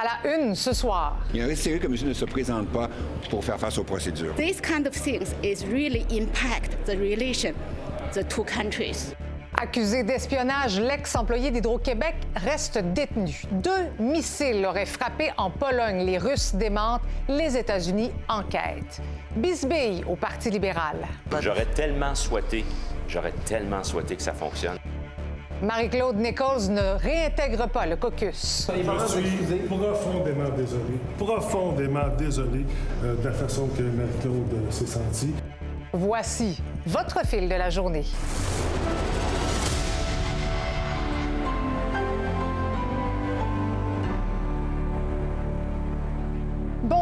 À la une ce soir. Il y a un risque sérieux que monsieur ne se présente pas pour faire face aux procédures. This kind of things is really impact the relation, the two countries. Accusé d'espionnage, l'ex-employé d'Hydro-Québec reste détenu. Deux missiles l'auraient frappé en Pologne. Les Russes démentent, les États-Unis enquêtent. Bisbille au Parti libéral. J'aurais tellement souhaité, j'aurais tellement souhaité que ça fonctionne. Marie-Claude Nichols ne réintègre pas le caucus. Je suis profondément désolé, profondément désolé euh, de la façon que Marie-Claude euh, s'est sentie. Voici votre fil de la journée.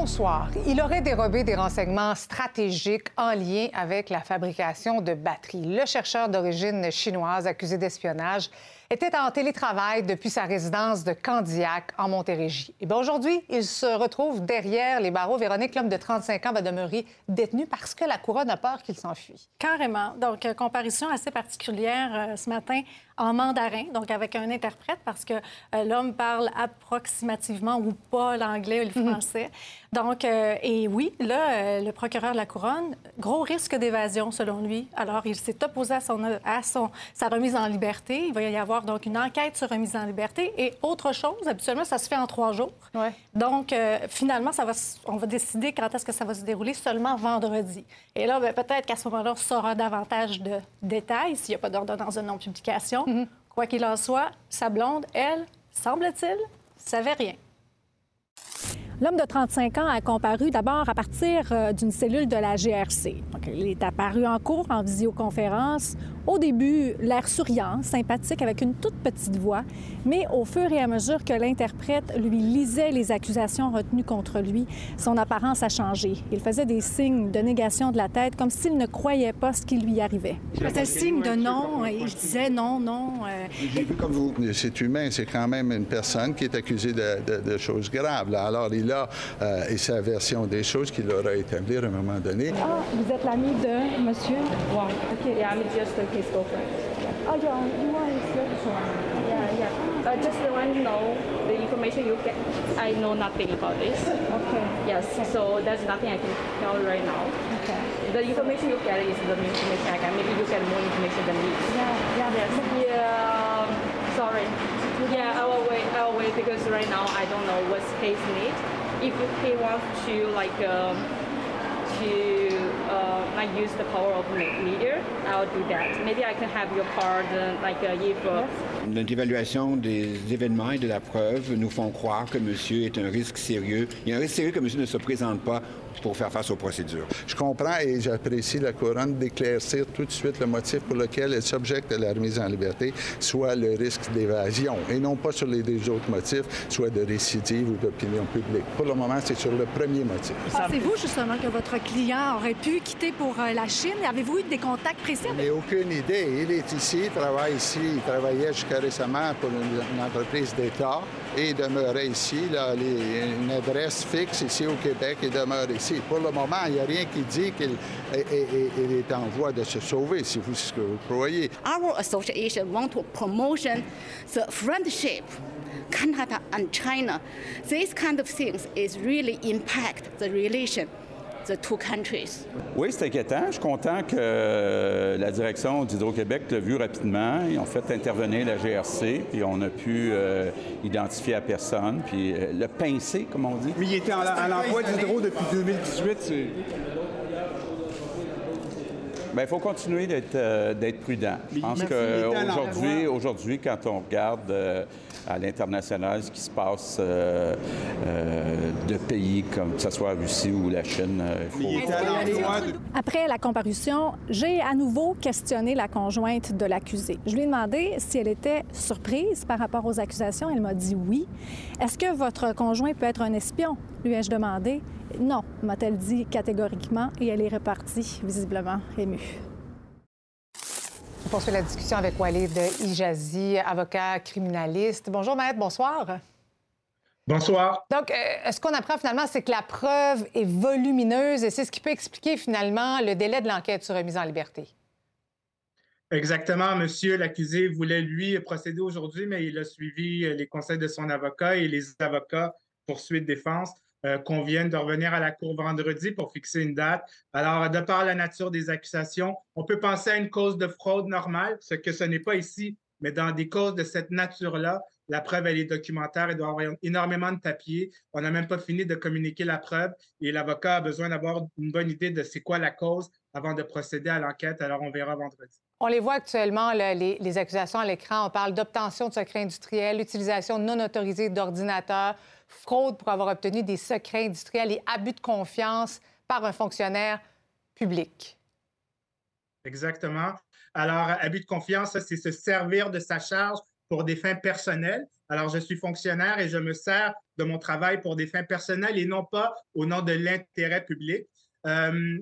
Bonsoir. Il aurait dérobé des renseignements stratégiques en lien avec la fabrication de batteries. Le chercheur d'origine chinoise accusé d'espionnage était en télétravail depuis sa résidence de Candiac en Montérégie. Et aujourd'hui, il se retrouve derrière les barreaux. Véronique, l'homme de 35 ans, va demeurer détenu parce que la couronne a peur qu'il s'enfuit. Carrément. Donc, euh, comparution assez particulière euh, ce matin en mandarin, donc avec un interprète, parce que euh, l'homme parle approximativement ou pas l'anglais ou le Mhm. français. Donc, euh, et oui, là, euh, le procureur de la Couronne, gros risque d'évasion selon lui. Alors, il s'est opposé à, son, à son, sa remise en liberté. Il va y avoir donc une enquête sur remise en liberté. Et autre chose, habituellement, ça se fait en trois jours. Ouais. Donc, finalement, ça va, on va décider quand est-ce que ça va se dérouler seulement vendredi. Et là, ben, peut-être qu'à ce moment-là, on saura davantage de détails s'il n'y a pas d'ordonnance de non-publication. Quoi qu'il en soit, sa blonde, elle, semble-t-il, savait rien. L'homme de 35 ans a comparu d'abord à partir euh, d'une cellule de la GRC. Il est apparu en cours, en visioconférence. Au début, l'air souriant, sympathique, avec une toute petite voix. Mais au fur et à mesure que l'interprète lui lisait les accusations retenues contre lui, son apparence a changé. Il faisait des signes de négation de la tête, comme s'il ne croyait pas ce qui lui arrivait. Il faisait signe de non, et il disait non, non. euh, J'ai vu comme vous. C'est humain, c'est quand même une personne qui est accusée de, de- de choses graves. là. Alors, il a euh, et sa version des choses qu'il aura établie à un moment donné. Ah, vous êtes l'ami de monsieur? Wang. Yeah, His girlfriend. Ah, you are his girlfriend. Yeah, yeah. Uh, just want to know the information you get. I know nothing about this. Okay. Yes, so there's nothing I can tell right now. Okay. The information you get is the information I get. Maybe you get more information than me. Yeah, yeah. Yes. Yeah. um, Sorry. Yeah, I will wait. I will wait because right now I don't know what's his need. If he wants to like um, to uh, like use the power of me- media, I'll do that. Maybe I can have your card, uh, like uh, if. Uh, Notre évaluation des événements et de la preuve nous font croire que monsieur est un risque sérieux. Il y a un risque sérieux que monsieur ne se présente pas pour faire face aux procédures. Je comprends et j'apprécie la couronne d'éclaircir tout de suite le motif pour lequel elle s'objecte à la remise en liberté, soit le risque d'évasion, et non pas sur les deux autres motifs, soit de récidive ou d'opinion publique. Pour le moment, c'est sur le premier motif. Pensez-vous justement que votre client aurait pu quitter pour euh, la Chine? Avez-vous eu des contacts précis? Je n'ai aucune idée. Il est ici, il travaille ici, il travaillait jusqu'à récemment pour une, une entreprise d'État et il demeurait ici. Là, les- une adresse fixe ici au Québec et demeure ici. Pour le moment, il n'y a rien qui dit qu'il est, en voie de se sauver, si vous ce que vous croyez. Our association want to promotion the friendship, Canada and China. These kind of things is really impact the relation, the two countries. Oui, c'est inquiétant. Je suis content que euh, la direction d'Hydro-Québec l'a vu rapidement. Ils ont fait intervenir la GRC, puis on a pu euh, identifier à personne, puis euh, le pincer, comme on dit. Mais il était à l'emploi d'Hydro depuis 2018. Bien, il faut continuer d'être euh, prudent. Je pense qu'aujourd'hui, aujourd'hui, quand on regarde euh, à l'international ce qui se passe euh, euh, de pays comme que ce soit la Russie ou la Chine, il faut... Après la comparution, j'ai à nouveau questionné la conjointe de l'accusé. Je lui ai demandé si elle était surprise par rapport aux accusations. Elle m'a dit oui. Est-ce que votre conjoint peut être un espion? Lui ai-je demandé. Non, m'a-t-elle dit catégoriquement et elle est repartie, visiblement émue. On poursuit la discussion avec Walid Ijazi, avocat criminaliste. Bonjour, maître, bonsoir. Bonsoir. Donc, euh, ce qu'on apprend finalement, c'est que la preuve est volumineuse et c'est ce qui peut expliquer finalement le délai de l'enquête sur remise en liberté. Exactement, monsieur. L'accusé voulait, lui, procéder aujourd'hui, mais il a suivi les conseils de son avocat et les avocats poursuite défense euh, qu'on vienne de revenir à la Cour vendredi pour fixer une date. Alors, de par la nature des accusations, on peut penser à une cause de fraude normale, ce que ce n'est pas ici, mais dans des causes de cette nature-là, la preuve, elle est documentaire, il doit avoir énormément de papiers. On n'a même pas fini de communiquer la preuve et l'avocat a besoin d'avoir une bonne idée de c'est quoi la cause avant de procéder à l'enquête. Alors, on verra vendredi. On les voit actuellement, les, accusations à l'écran. On parle d'obtention de secrets industriels, utilisation non autorisée d'ordinateurs, fraude pour avoir obtenu des secrets industriels et abus de confiance par un fonctionnaire public. Exactement. Alors, abus de confiance, c'est se servir de sa charge pour des fins personnelles. Alors, je suis fonctionnaire et je me sers de mon travail pour des fins personnelles et non pas au nom de l'intérêt public. Euh,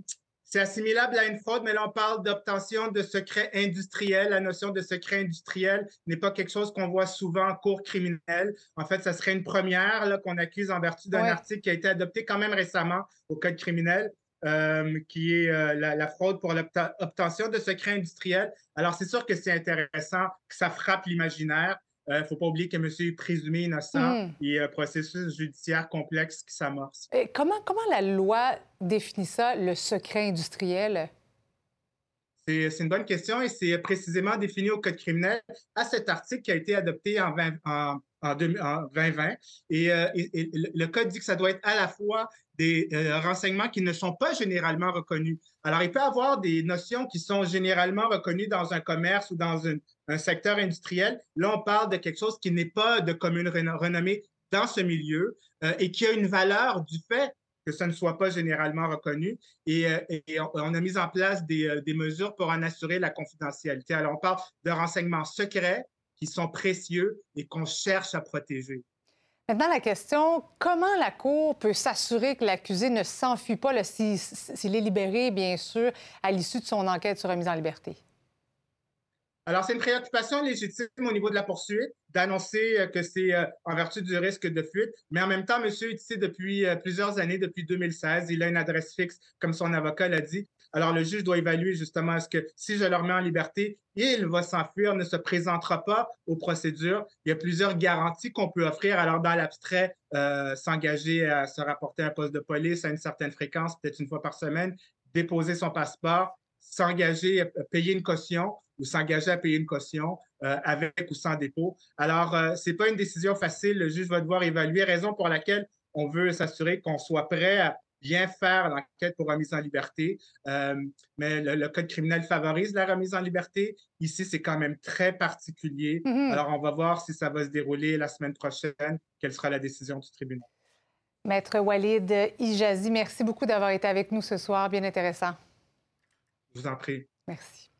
c'est assimilable à une fraude, mais là, on parle d'obtention de secrets industriels. La notion de secret industriel n'est pas quelque chose qu'on voit souvent en cours criminel. En fait, ça serait une première qu'on accuse en vertu d'un article qui a été adopté quand même récemment au Code criminel. Euh, qui est euh, la, fraude pour l'obtention de secrets industriels. Alors, c'est sûr que c'est intéressant, que ça frappe l'imaginaire. Il euh, ne faut pas oublier que monsieur est présumé innocent hmm. et un processus judiciaire complexe qui s'amorce. Comment, comment la loi définit ça, le secret industriel? C'est une bonne question et c'est précisément défini au Code criminel à cet article qui a été adopté en, en, en, 2020. Et, le Code dit que ça doit être à la fois des euh, renseignements qui ne sont pas généralement reconnus. Alors, il peut y avoir des notions qui sont généralement reconnues dans un commerce ou dans un secteur industriel. Là, on parle de quelque chose qui n'est pas de commune renommée dans ce milieu euh, et qui a une valeur du fait que ça ne soit pas généralement reconnu. Et, euh, on, a mis en place des, des, mesures pour en assurer la confidentialité. Alors, on parle de renseignements secrets qui sont précieux et qu'on cherche à protéger. Maintenant, la question, comment la Cour peut s'assurer que l'accusé ne s'enfuit pas s'il est libéré, bien sûr, à l'issue de son enquête sur remise en liberté? Alors, c'est une préoccupation légitime au niveau de la poursuite d'annoncer euh, que c'est euh, en vertu du risque de fuite. Mais en même temps, monsieur est ici depuis euh, plusieurs années, depuis 2016. Il a une adresse fixe, comme son avocat l'a dit. Alors, le juge doit évaluer justement est-ce que si je le remets en liberté, il va s'enfuir, ne se présentera pas aux procédures. Il y a plusieurs garanties qu'on peut offrir. Alors, dans l'abstrait, s'engager à se rapporter à un poste de police à une certaine fréquence, peut-être une fois par semaine, déposer son passeport, s'engager à payer une caution ou s'engager à payer une caution euh, avec ou sans dépôt. Alors, euh, ce n'est pas une décision facile. Le juge va devoir évaluer, raison pour laquelle on veut s'assurer qu'on soit prêt à bien faire l'enquête pour remise en liberté. Euh, mais le, Code criminel favorise la remise en liberté. Ici, c'est quand même très particulier. Mm-hmm. Alors, on va voir si ça va se dérouler la semaine prochaine, quelle sera la décision du tribunal? Maître Walid Ijazi, merci beaucoup d'avoir été avec nous ce soir. Bien intéressant. Je vous en prie. Merci.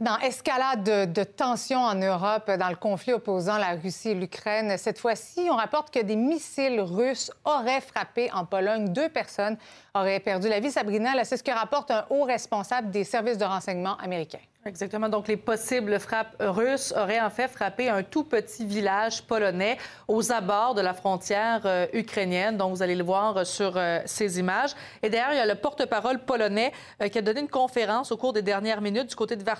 Dans escalade de, de tensions en Europe dans le conflit opposant la Russie et l'Ukraine, cette fois-ci, on rapporte que des missiles russes auraient frappé en Pologne. Deux personnes auraient perdu la vie. Sabrina, c'est ce que rapporte un haut responsable des services de renseignement américains. Exactement. Donc, les possibles frappes russes auraient en fait frappé un tout petit village polonais aux abords de la frontière euh, ukrainienne. Donc, vous allez le voir sur euh, ces images. Et d'ailleurs, il y a le porte-parole polonais euh, qui a donné une conférence au cours des dernières minutes du côté de Varsovie.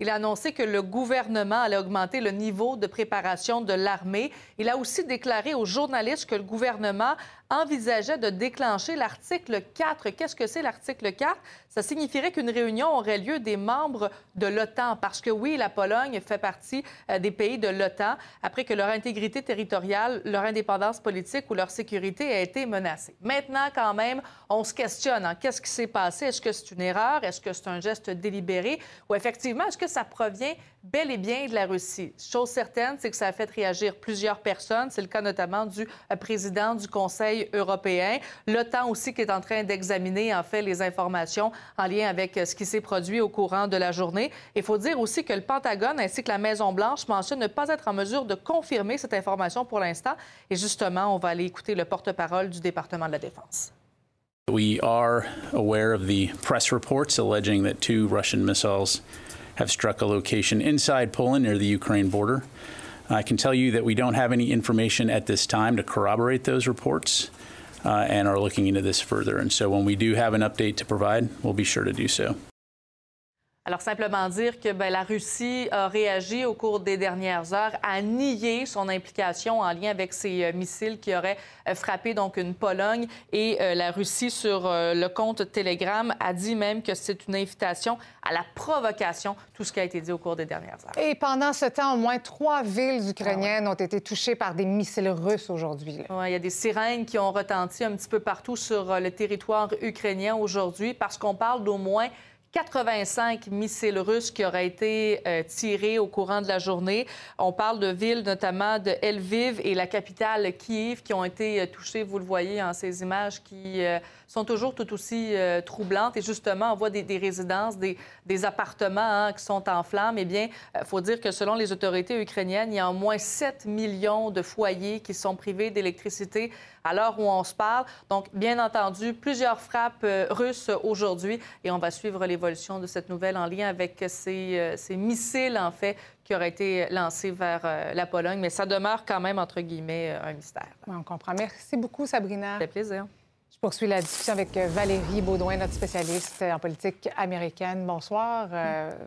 Il a annoncé que le gouvernement allait augmenter le niveau de préparation de l'armée. Il a aussi déclaré aux journalistes que le gouvernement envisageait de déclencher l'article 4. Qu'est-ce que c'est l'article 4? Ça signifierait qu'une réunion aurait lieu des membres de l'OTAN, parce que oui, la Pologne fait partie euh, des pays de l'OTAN après que leur intégrité territoriale, leur indépendance politique ou leur sécurité a été menacée. Maintenant, quand même, on se questionne. Hein, qu'est-ce qui s'est passé? Est-ce que c'est une erreur? Est-ce que c'est un geste délibéré? Ou effectivement, est-ce que ça provient bel et bien de la Russie? Chose certaine, c'est que ça a fait réagir plusieurs personnes. C'est le cas notamment du euh, président du Conseil européen. L'OTAN aussi qui est en train d'examiner, en fait, les informations en lien avec euh, ce qui s'est produit au courant de la journée. Il faut dire aussi que le Pentagone ainsi que la Maison-Blanche mentionnent ne pas être en mesure de confirmer cette information pour l'instant. Et justement, on va aller écouter le porte-parole du département de la Défense. We are aware of the press reports alleging that two Russian missiles have struck a location inside Poland near the Ukraine border. I can tell you that we don't have any information at this time to corroborate those reports uh, and are looking into this further. And so when we do have an update to provide, we'll be sure to do so. Alors, simplement dire que ben, la Russie a réagi au cours des dernières heures à nier son implication en lien avec ces euh, missiles qui auraient euh, frappé donc une Pologne. Et euh, la Russie, sur le compte Telegram, a dit même que c'est une invitation à la provocation, tout ce qui a été dit au cours des dernières heures. Et pendant ce temps, au moins trois villes ukrainiennes ont été touchées par des missiles russes aujourd'hui. Ouais, il y a des sirènes qui ont retenti un petit peu partout sur le territoire ukrainien aujourd'hui parce qu'on parle d'au moins 85 missiles russes qui auraient été euh, tirés au courant de la journée. On parle de villes notamment de Lviv et la capitale Kiev qui ont été euh, touchées, vous le voyez en ces images qui euh, sont toujours tout aussi troublantes. Et justement, on voit des, résidences, des, appartements hein, qui sont en flammes. Eh bien, il faut dire que selon les autorités ukrainiennes, il y a au moins 7 millions de foyers qui sont privés d'électricité à l'heure où on se parle. Donc, bien entendu, plusieurs frappes russes aujourd'hui et on va suivre les de cette nouvelle en lien avec ces, euh, ces missiles, en fait, qui auraient été lancés vers euh, la Pologne. Mais ça demeure quand même, entre guillemets, euh, un mystère. on comprend. Merci beaucoup, Sabrina. Ça fait plaisir. Je poursuis la discussion avec Valérie Baudouin, notre spécialiste en politique américaine. Bonsoir,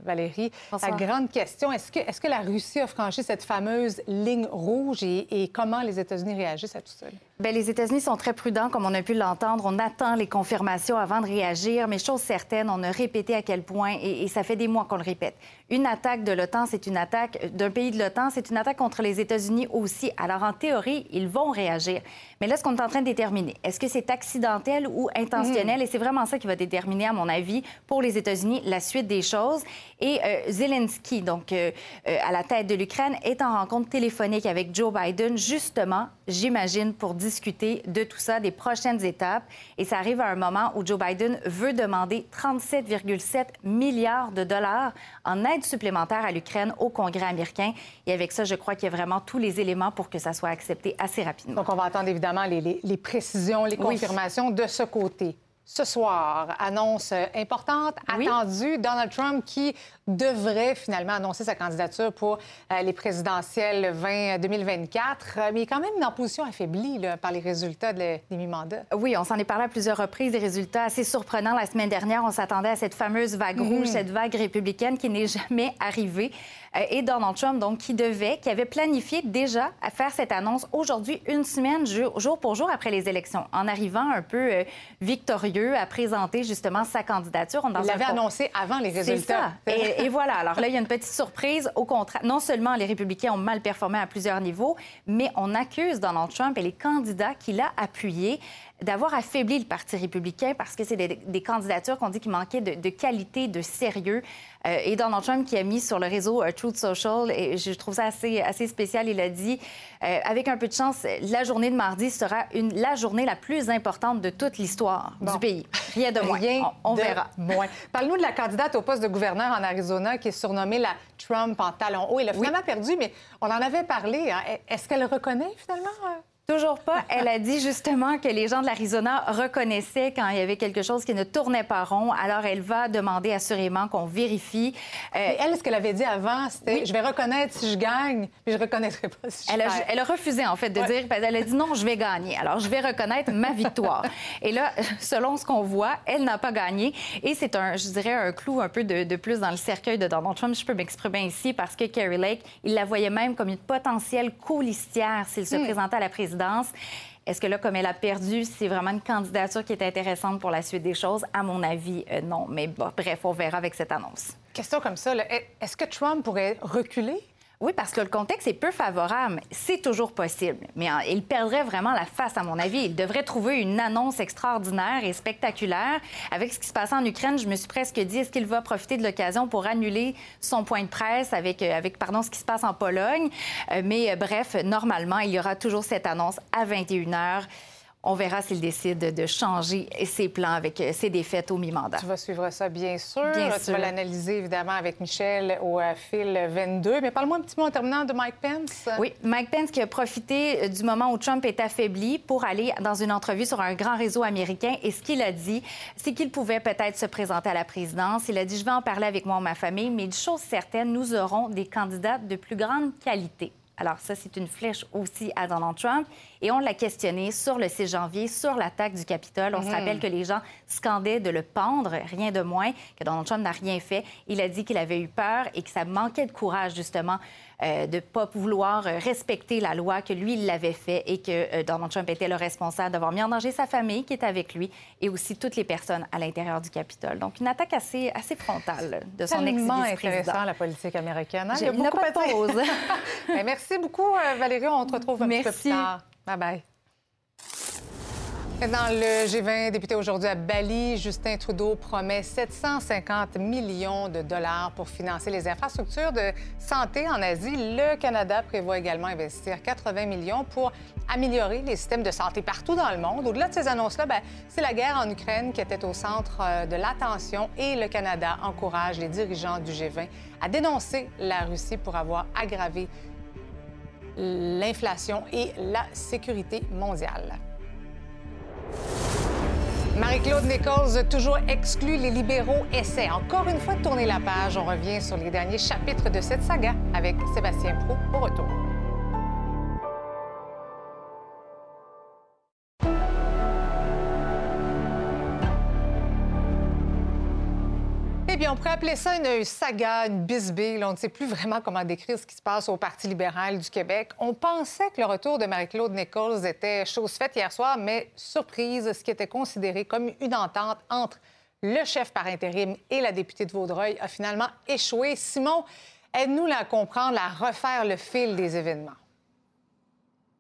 Valérie. La grande question, est-ce que, est que la Russie a franchi cette fameuse ligne rouge et, et comment les États-Unis réagissent à tout ça? Bien, les États-Unis sont très prudents, comme on a pu l'entendre. On attend les confirmations avant de réagir, mais chose certaine, on a répété à quel point, et, ça fait des mois qu'on le répète, une attaque de l'OTAN, c'est une attaque d'un pays de l'OTAN, c'est une attaque contre les États-Unis aussi. Alors, en théorie, ils vont réagir. Mais là, ce qu'on est en train de déterminer, est-ce que c'est accidentel ou intentionnel? Mm. Et c'est vraiment ça qui va déterminer, à mon avis, pour les États-Unis, la suite des choses. Et euh, Zelensky, donc euh, euh, à la tête de l'Ukraine, est en rencontre téléphonique avec Joe Biden, justement, j'imagine, pour discuter de tout ça, des prochaines étapes. Et ça arrive à un moment où Joe Biden veut demander 37,7 milliards de dollars en aide supplémentaire à l'Ukraine au Congrès américain. Et avec ça, je crois qu'il y a vraiment tous les éléments pour que ça soit accepté assez rapidement. Donc, on va attendre évidemment les, précisions, les confirmations de ce côté ce soir. Annonce importante, attendue. Donald Trump qui devrait finalement annoncer sa candidature pour euh, les présidentielles 20 2024, euh, mais il est quand même en position affaiblie par les résultats de, des mi-mandats. Oui, on s'en est parlé à plusieurs reprises, des résultats assez surprenants. La semaine dernière, on s'attendait à cette fameuse vague rouge, mhm. cette vague républicaine qui n'est jamais arrivée. Euh, et Donald Trump, donc, qui devait, qui avait planifié déjà à faire cette annonce aujourd'hui, une semaine, jour, pour jour après les élections, en arrivant un peu victorieux à présenter justement sa candidature. On il l'avait annoncé avant les résultats. Ça. Et, voilà. Alors là, il y a une petite surprise. Au contraire, non seulement les républicains ont mal performé à plusieurs niveaux, mais on accuse Donald Trump et les candidats qu'il a appuyés d'avoir affaibli le Parti républicain parce que c'est des, candidatures qu'on dit qui manquaient de, qualité, de sérieux. Euh, et Donald Trump qui a mis sur le réseau euh, Truth Social, et je trouve ça assez, assez spécial, il a dit, euh, avec un peu de chance, la journée de mardi sera une, la journée la plus importante de toute l'histoire du pays. Rien de moins. Rien on, verra. Moins. Parle-nous de la candidate au poste de gouverneur en Arizona qui est surnommée la Trump en talon haut. Elle a finalement perdu, mais on en avait parlé. Hein. Est-ce qu'elle reconnaît finalement? Toujours pas. Elle a dit justement que les gens de l'Arizona reconnaissaient quand il y avait quelque chose qui ne tournait pas rond. Alors, elle va demander assurément qu'on vérifie. Euh, elle, ce qu'elle avait dit avant, c'était je vais reconnaître si je gagne, puis je reconnaîtrai pas si je elle a, elle a refusé, en fait, de dire. Elle a dit non, je vais gagner. Alors, je vais reconnaître ma victoire. Et là, selon ce qu'on voit, elle n'a pas gagné. Et c'est un, je dirais, un clou un peu de, de, plus dans le cercueil de Donald Trump. Je peux m'exprimer ici parce que Kerry Lake, il la voyait même comme une potentielle colistière s'il se hmm. présentait à la présidence est-ce que là, comme elle a perdu, c'est vraiment une candidature qui est intéressante pour la suite des choses? À mon avis, euh, non. Mais bref, on verra avec cette annonce. Question comme ça, est-ce que Trump pourrait reculer? Oui, parce que le contexte est peu favorable. C'est toujours possible. Mais hein, il perdrait vraiment la face, à mon avis. Il devrait trouver une annonce extraordinaire et spectaculaire. Avec ce qui se passe en Ukraine, je me suis presque dit, est-ce qu'il va profiter de l'occasion pour annuler son point de presse avec, euh, avec pardon, ce qui se passe en Pologne? Euh, mais euh, bref, normalement, il y aura toujours cette annonce à 21 h on verra s'il décide de changer ses plans avec euh, ses défaites au mi-mandat. Tu vas suivre ça, bien sûr. tu vas l'analyser, évidemment, avec Michel au euh, fil 22. Mais parle-moi un petit mot en terminant de Mike Pence. Oui, Mike Pence qui a profité euh, du moment où Trump est affaibli pour aller dans une entrevue sur un grand réseau américain. Et ce qu'il a dit, c'est qu'il pouvait peut-être se présenter à la présidence. Il a dit, je vais en parler avec moi ou ma famille, mais une chose certaine, nous aurons des candidats de plus grande qualité Alors ça, c'est une flèche aussi à Donald Trump. Et on l'a questionné sur le 6 janvier, sur l'attaque du Capitole. On se Mhm. rappelle que les gens scandaient de le pendre, rien de moins, que Donald Trump n'a rien fait. Il a dit qu'il avait eu peur et que ça manquait de courage, justement, euh, de ne pas vouloir respecter la loi, que lui, il l'avait fait et que euh, Donald Trump était le responsable d'avoir mis en danger sa famille qui est avec lui et aussi toutes les personnes à l'intérieur du Capitole. Donc, une attaque assez, assez frontale de son ex-vice-président. intéressant, la politique américaine. hein? Il y a beaucoup de pause. Ben, merci beaucoup, euh, Valérie. On te retrouve un petit peu Merci. plus tard. Bye-bye. Dans le G20 député aujourd'hui à Bali, Justin Trudeau promet 750 millions de dollars pour financer les infrastructures de santé en Asie. Le Canada prévoit également investir 80 millions pour améliorer les systèmes de santé partout dans le monde. Au-delà de ces annonces-là, ben, c'est la guerre en Ukraine qui était au centre euh, de l'attention et le Canada encourage les dirigeants du G20 à dénoncer la Russie pour avoir aggravé l'inflation et la sécurité mondiale. Marie-Claude Nichols, toujours exclue, les libéraux essaient encore une fois de tourner la page. On revient sur les derniers chapitres de cette saga avec Sébastien Prou au retour. Eh on pourrait appeler ça une saga, une bisbille. On ne sait plus vraiment comment décrire ce qui se passe au Parti libéral du Québec. On pensait que le retour de Marie-Claude Nichols était chose faite hier soir, mais surprise, ce qui était considéré comme une entente entre le chef par intérim et la députée de Vaudreuil a finalement échoué. Simon, aide-nous à comprendre, à refaire le fil des événements.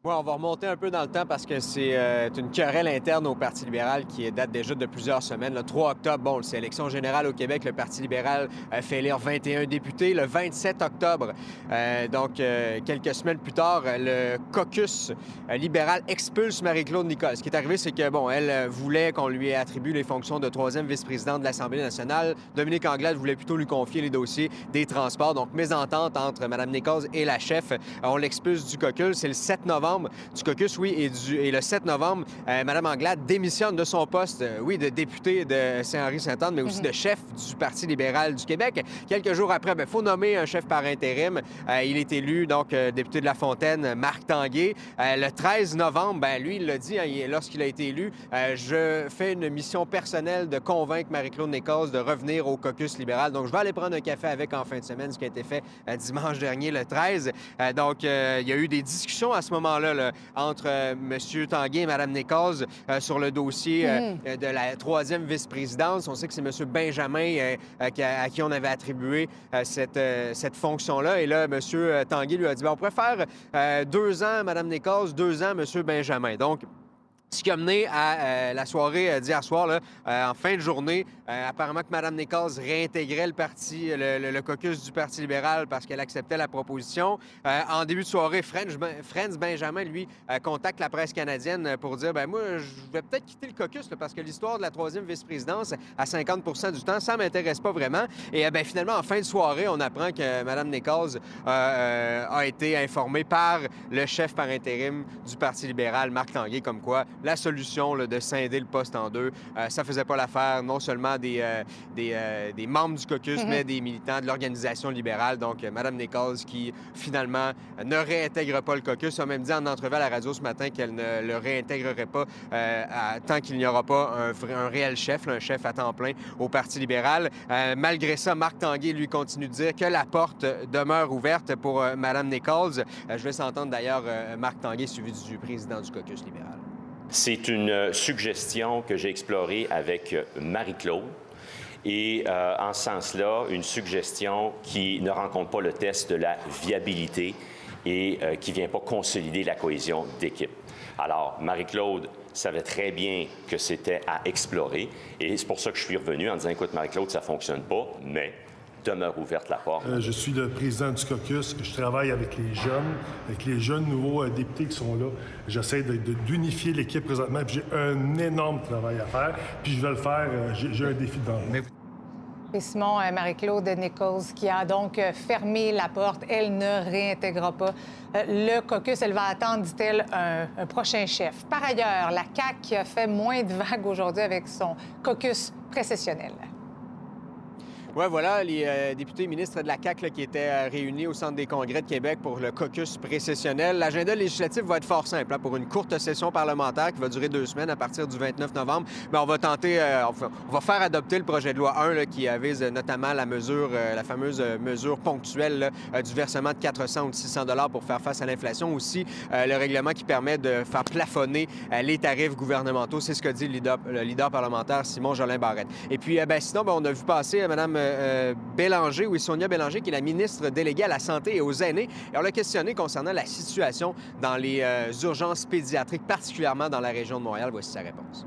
On va remonter un peu dans le temps parce que c'est euh, une querelle interne au Parti libéral qui date déjà de plusieurs semaines. Le 3 octobre, bon, c'est élection générale au Québec. Le Parti libéral euh, fait élire 21 députés. Le 27 octobre, euh, donc quelques semaines plus tard, le caucus libéral expulse Marie-Claude Nicole. Ce qui est arrivé, c'est que, bon, elle voulait qu'on lui attribue les fonctions de troisième vice-présidente de l'Assemblée nationale. Dominique Anglade voulait plutôt lui confier les dossiers des transports. Donc, mésentente entre Mme Nichols et la chef. On l'expulse du caucus. C'est le 7 novembre du caucus, oui, et, du, et le 7 novembre, euh, Mme Anglade démissionne de son poste, euh, oui, de député de Saint-Henri-Saint-Anne, mais aussi de chef du Parti libéral du Québec. Quelques jours après, il faut nommer un chef par intérim. Euh, il est élu, donc, député de La Fontaine, Marc Tanguay. Le 13 novembre, ben, lui, il l'a dit, hein, il- lorsqu'il a été élu, je fais une mission personnelle de convaincre Marie-Claude Nichols de revenir au caucus libéral. Donc, je vais aller prendre un café avec en fin de semaine, ce qui a été fait dimanche dernier, le 13. Euh, donc, il y a eu des discussions à ce moment-là là, entre euh, M. Tanguay et Mme Nichols euh, sur le dossier euh, euh, de la troisième vice-présidence. On sait que c'est M. Benjamin à qui on avait attribué cette, cette fonction-là. Et là, M. Tanguay lui a dit ben, on pourrait faire deux ans, Mme Nichols, deux ans, M. Benjamin. Donc, ce qui a mené à euh, la soirée euh, d'hier soir, euh, en fin de journée, apparemment que Mme Nichols réintégrait le parti, le, caucus du Parti libéral parce qu'elle acceptait la proposition. En début de soirée, French, Franz Benjamin, lui, contacte la presse canadienne pour dire ben moi, je vais peut-être quitter le caucus parce que l'histoire de la troisième vice-présidence à 50% du temps, ça m'intéresse pas vraiment. Et ben, finalement, en fin de soirée, on apprend que Mme Nichols a été informée par le chef par intérim du Parti libéral, Marc Tanguay, comme quoi la solution là, de scinder le poste en deux, euh, ça faisait pas l'affaire non seulement des, euh, des, euh, des membres du caucus, Mhm. mais des militants de l'organisation libérale. Donc, euh, Mme Nichols, qui finalement ne réintègre pas le caucus, a même dit en entrevue à la radio ce matin qu'elle ne le réintégrerait pas à- tant qu'il n'y aura pas un, réel chef, là, un chef à temps plein au Parti libéral. Malgré ça, Marc Tanguay, lui, continue de dire que la porte demeure ouverte pour Mme Nichols. Je vais s'entendre d'ailleurs Marc Tanguay, suivi du président du caucus libéral. C'est une euh, suggestion que j'ai explorée avec euh, Marie-Claude. Et euh, en ce sens-là, une suggestion qui ne rencontre pas le test de la viabilité et qui ne vient pas consolider la cohésion d'équipe. Alors, Marie-Claude savait très bien que c'était à explorer. Et c'est pour ça que je suis revenu en disant, écoute, Marie-Claude, ça ne fonctionne pas, mais demeure ouverte la porte. Euh, je suis le président du caucus. Je travaille avec les jeunes, avec les jeunes nouveaux euh, députés qui sont là. J'essaie de- de- d'unifier l'équipe présentement. puis J'ai un énorme travail à faire. Puis je vais le faire. euh, J'ai un défi devant moi. Et Simon, euh, Marie-Claude Nichols, qui a donc euh, fermé la porte, elle ne réintégrera pas euh, le caucus. Elle va attendre, dit-elle, un, un prochain chef. Par ailleurs, la CAQ a fait moins de vagues aujourd'hui avec son caucus précessionnel. Oui, voilà, les euh, députés ministres de la CAQ qui étaient euh, réunis au Centre des congrès de Québec pour le caucus précessionnel. L'agenda législatif va être fort simple hein, pour une courte session parlementaire qui va durer deux semaines à partir du 29 novembre. Mais on va tenter, euh, on, va, faire adopter le projet de loi 1 qui vise notamment la mesure, la fameuse mesure ponctuelle du versement de 400 ou de 600 dollars pour faire face à l'inflation. Aussi, le règlement qui permet de faire plafonner les tarifs gouvernementaux. C'est ce que dit le leader, le leader parlementaire Simon Jolin Barrette. Et puis, ben, sinon, ben, on a vu passer Mme euh, Bélanger, Sonia Bélanger, qui est la ministre déléguée à la Santé et aux aînés. Et on l'a questionné concernant la situation dans les euh, urgences pédiatriques, particulièrement dans la région de Montréal. Voici sa réponse.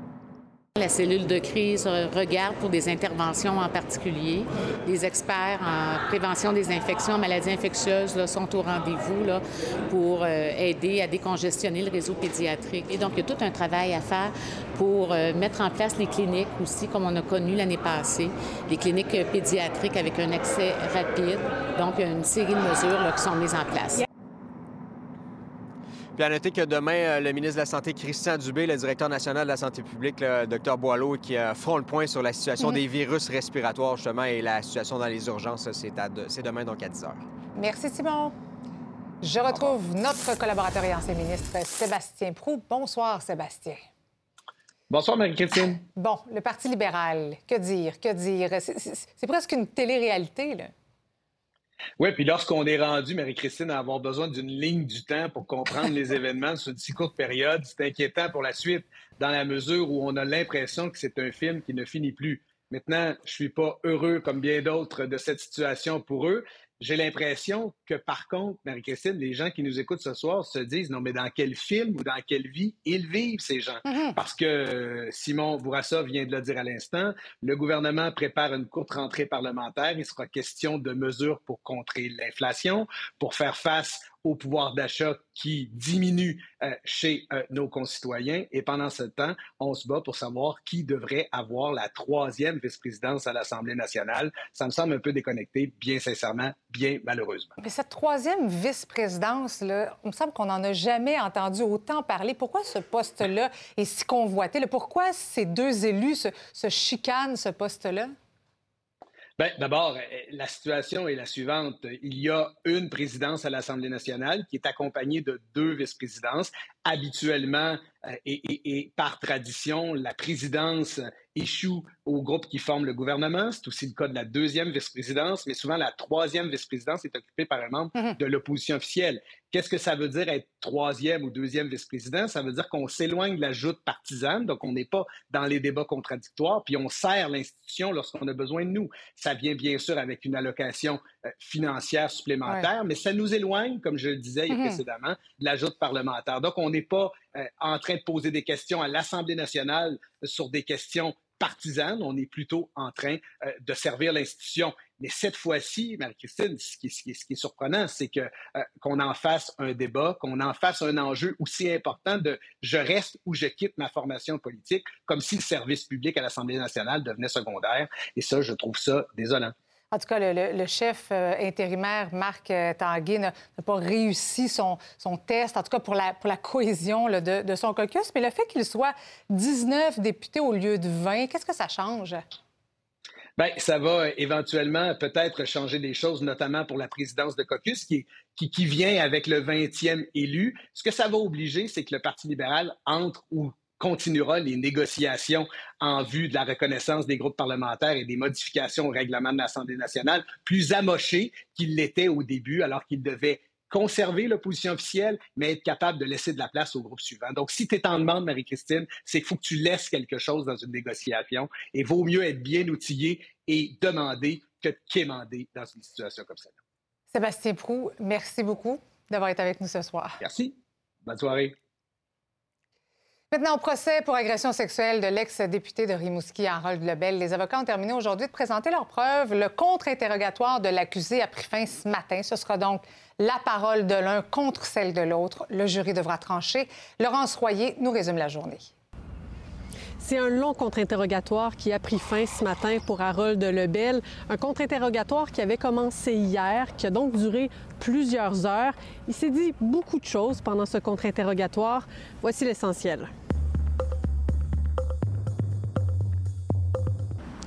La cellule de crise regarde pour des interventions en particulier. Les experts en prévention des infections, maladies infectieuses sont au rendez-vous pour euh, aider à décongestionner le réseau pédiatrique. Et donc, il y a tout un travail à faire pour euh, mettre en place les cliniques aussi, comme on a connu l'année passée, les cliniques pédiatriques avec un accès rapide. Donc, il y a une série de mesures qui sont mises en place. Puis à noter que demain, euh, le ministre de la Santé, Christian Dubé, le directeur national de la santé publique, le Dr Boileau, qui euh, feront le point sur la situation mm. des virus respiratoires, justement, et la situation dans les urgences. C'est demain, donc, à 10 h. Merci, Simon. Je retrouve notre collaborateur et ancien ministre, Sébastien Prou. Bonsoir, Sébastien. Bonsoir, Marie-Christine. Bon, le Parti libéral, que dire, que dire? C'est presque une télé-réalité, là. Oui, puis lorsqu'on est rendu, Marie-Christine, à avoir besoin d'une ligne du temps pour comprendre les événements sur une si courte période, c'est inquiétant pour la suite, dans la mesure où on a l'impression que c'est un film qui ne finit plus. Maintenant, je suis pas heureux, comme bien d'autres, de cette situation pour eux, j'ai l'impression que, par contre, Marie-Christine, les gens qui nous écoutent ce soir se disent non, mais dans quel film ou dans quelle vie ils vivent, ces gens? Mm-hmm. Parce que euh, Simon Bourassa vient de le dire à l'instant, le gouvernement prépare une courte rentrée parlementaire. Il sera question de mesures pour contrer l'inflation, pour faire face au pouvoir d'achat qui diminue euh, chez euh, nos concitoyens. Et pendant ce temps, on se bat pour savoir qui devrait avoir la troisième vice-présidence à l'Assemblée nationale. Ça me semble un peu déconnecté, bien sincèrement, bien malheureusement. Mais cette troisième vice-présidence, il me semble qu'on n'en a jamais entendu autant parler. Pourquoi ce poste-là est si convoité? Pourquoi ces deux élus se chicanent ce poste-là? Bien, d'abord, euh, la situation est la suivante. Il y a une présidence à l'Assemblée nationale qui est accompagnée de deux vice-présidences. Habituellement euh, et, par tradition, la présidence échoue au groupe qui forme le gouvernement. C'est aussi le cas de la deuxième vice-présidence, mais souvent la troisième vice-présidence est occupée par un membre mhm. de l'opposition officielle. Qu'est-ce que ça veut dire être troisième ou deuxième vice-président? Ça veut dire qu'on s'éloigne de la joute partisane, donc on n'est pas dans les débats contradictoires, puis on sert l'institution lorsqu'on a besoin de nous. Ça vient bien sûr avec une allocation euh, financière supplémentaire, mais ça nous éloigne, comme je le disais mhm. précédemment, de la joute parlementaire. Donc on n'est pas euh, en train de poser des questions à l'Assemblée nationale sur des questions partisane, on est plutôt en train euh, de servir l'institution. Mais cette fois-ci, Marie-Christine, ce qui, est surprenant, c'est que euh, qu'on en fasse un débat, qu'on en fasse un enjeu aussi important de je reste ou je quitte ma formation politique, comme si le service public à l'Assemblée nationale devenait secondaire. Et ça, je trouve ça désolant. En tout cas, le, chef euh, intérimaire, Marc euh, Tanguay, n'a pas réussi son, test, en tout cas pour la, pour la cohésion de, son caucus. Mais le fait qu'il soit 19 députés au lieu de 20, qu'est-ce que ça change? Bien, ça va euh, éventuellement peut-être changer des choses, notamment pour la présidence de caucus qui, qui, qui vient avec le 20e élu. Ce que ça va obliger, c'est que le Parti libéral entre ou continuera les négociations en vue de la reconnaissance des groupes parlementaires et des modifications au règlement de l'Assemblée nationale, plus amoché qu'il l'était au début, alors qu'il devait conserver l'opposition officielle, mais être capable de laisser de la place au groupe suivant. Donc, si tu es en demande, Marie-Christine, c'est qu'il faut que tu laisses quelque chose dans une négociation et vaut mieux être bien outillé et demander que de quémander dans une situation comme celle-là. Sébastien Prou, merci beaucoup d'avoir été avec nous ce soir. Merci. Bonne soirée. Maintenant, au procès pour agression sexuelle de l'ex-député de Rimouski, Harold Lebel, les avocats ont terminé aujourd'hui de présenter leurs preuves. Le contre-interrogatoire de l'accusé a pris fin ce matin. Ce sera donc la parole de l'un contre celle de l'autre. Le jury devra trancher. Laurence Royer nous résume la journée. C'est un long contre-interrogatoire qui a pris fin ce matin pour Harold Lebel. Un contre-interrogatoire qui avait commencé hier, qui a donc duré plusieurs heures. Il s'est dit beaucoup de choses pendant ce contre-interrogatoire. Voici l'essentiel.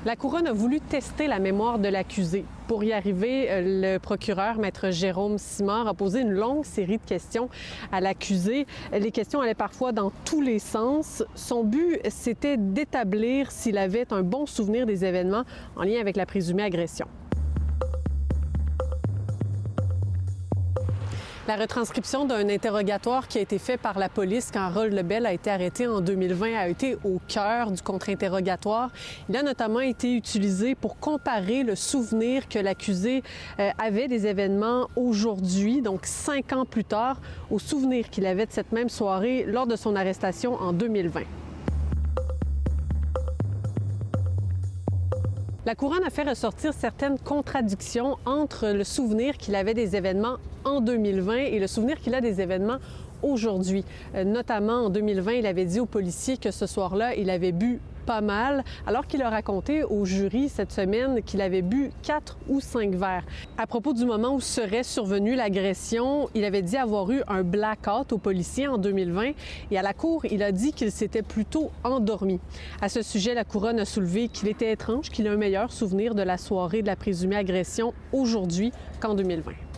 La couronne a voulu tester la mémoire de l'accusé. Pour y arriver, euh, le procureur, maître Jérôme Simard, a posé une longue série de questions à l'accusé. Les questions allaient parfois dans tous les sens. Son but, c'était d'établir s'il avait un bon souvenir des événements en lien avec la présumée agression. La retranscription d'un interrogatoire qui a été fait par la police quand Harold Lebel a été arrêté en 2020 a été au cœur du contre-interrogatoire. Il a notamment été utilisé pour comparer le souvenir que l'accusé euh, avait des événements aujourd'hui, donc cinq ans plus tard, au souvenir qu'il avait de cette même soirée lors de son arrestation en 2020. La couronne a fait ressortir certaines contradictions entre le souvenir qu'il avait des événements en 2020 et le souvenir qu'il a des événements aujourd'hui. Euh, notamment en 2020, il avait dit aux policiers que ce soir-là, il avait bu pas mal, alors qu'il a raconté au jury cette semaine qu'il avait bu quatre ou cinq verres. À propos du moment où serait survenue l'agression, il avait dit avoir eu un blackout aux policiers en 2020 et à la cour, il a dit qu'il s'était plutôt endormi. À ce sujet, la couronne a soulevé qu'il était étrange qu'il ait un meilleur souvenir de la soirée de la présumée agression aujourd'hui qu'en 2020.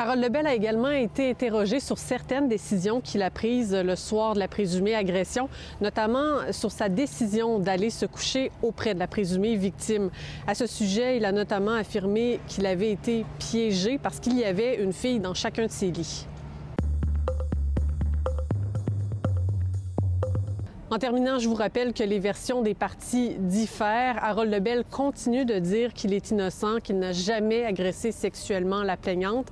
Harold Lebel a également été interrogé sur certaines décisions qu'il a prises le soir de la présumée agression, notamment sur sa décision d'aller se coucher auprès de la présumée victime. À ce sujet, il a notamment affirmé qu'il avait été piégé parce qu'il y avait une fille dans chacun de ses lits. En terminant, je vous rappelle que les versions des parties diffèrent. Harold Lebel continue de dire qu'il est innocent, qu'il n'a jamais agressé sexuellement la plaignante.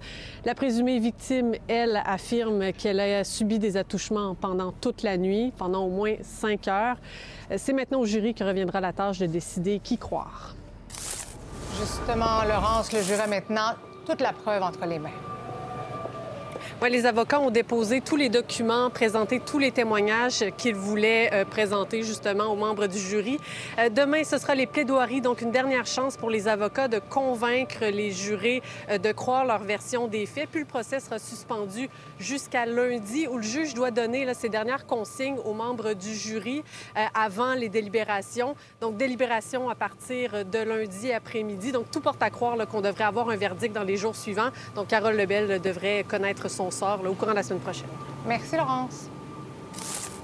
La présumée victime, elle, affirme qu'elle a subi des attouchements pendant toute la nuit, pendant au moins cinq heures. C'est maintenant au jury que reviendra la tâche de décider qui croire. Justement, Laurence, le jury a maintenant toute la preuve entre les mains. Les avocats ont déposé tous les documents, présenté tous les témoignages qu'ils voulaient euh, présenter justement aux membres du jury. Euh, demain, ce sera les plaidoiries, donc une dernière chance pour les avocats de convaincre les jurés euh, de croire leur version des faits. Puis le procès sera suspendu jusqu'à lundi où le juge doit donner là, ses dernières consignes aux membres du jury avant les délibérations. Donc délibération à partir de lundi après-midi. Donc tout porte à croire qu'on devrait avoir un verdict dans les jours suivants. Donc Carole Lebel devrait connaître son sort au courant de la semaine prochaine. Merci, Laurence.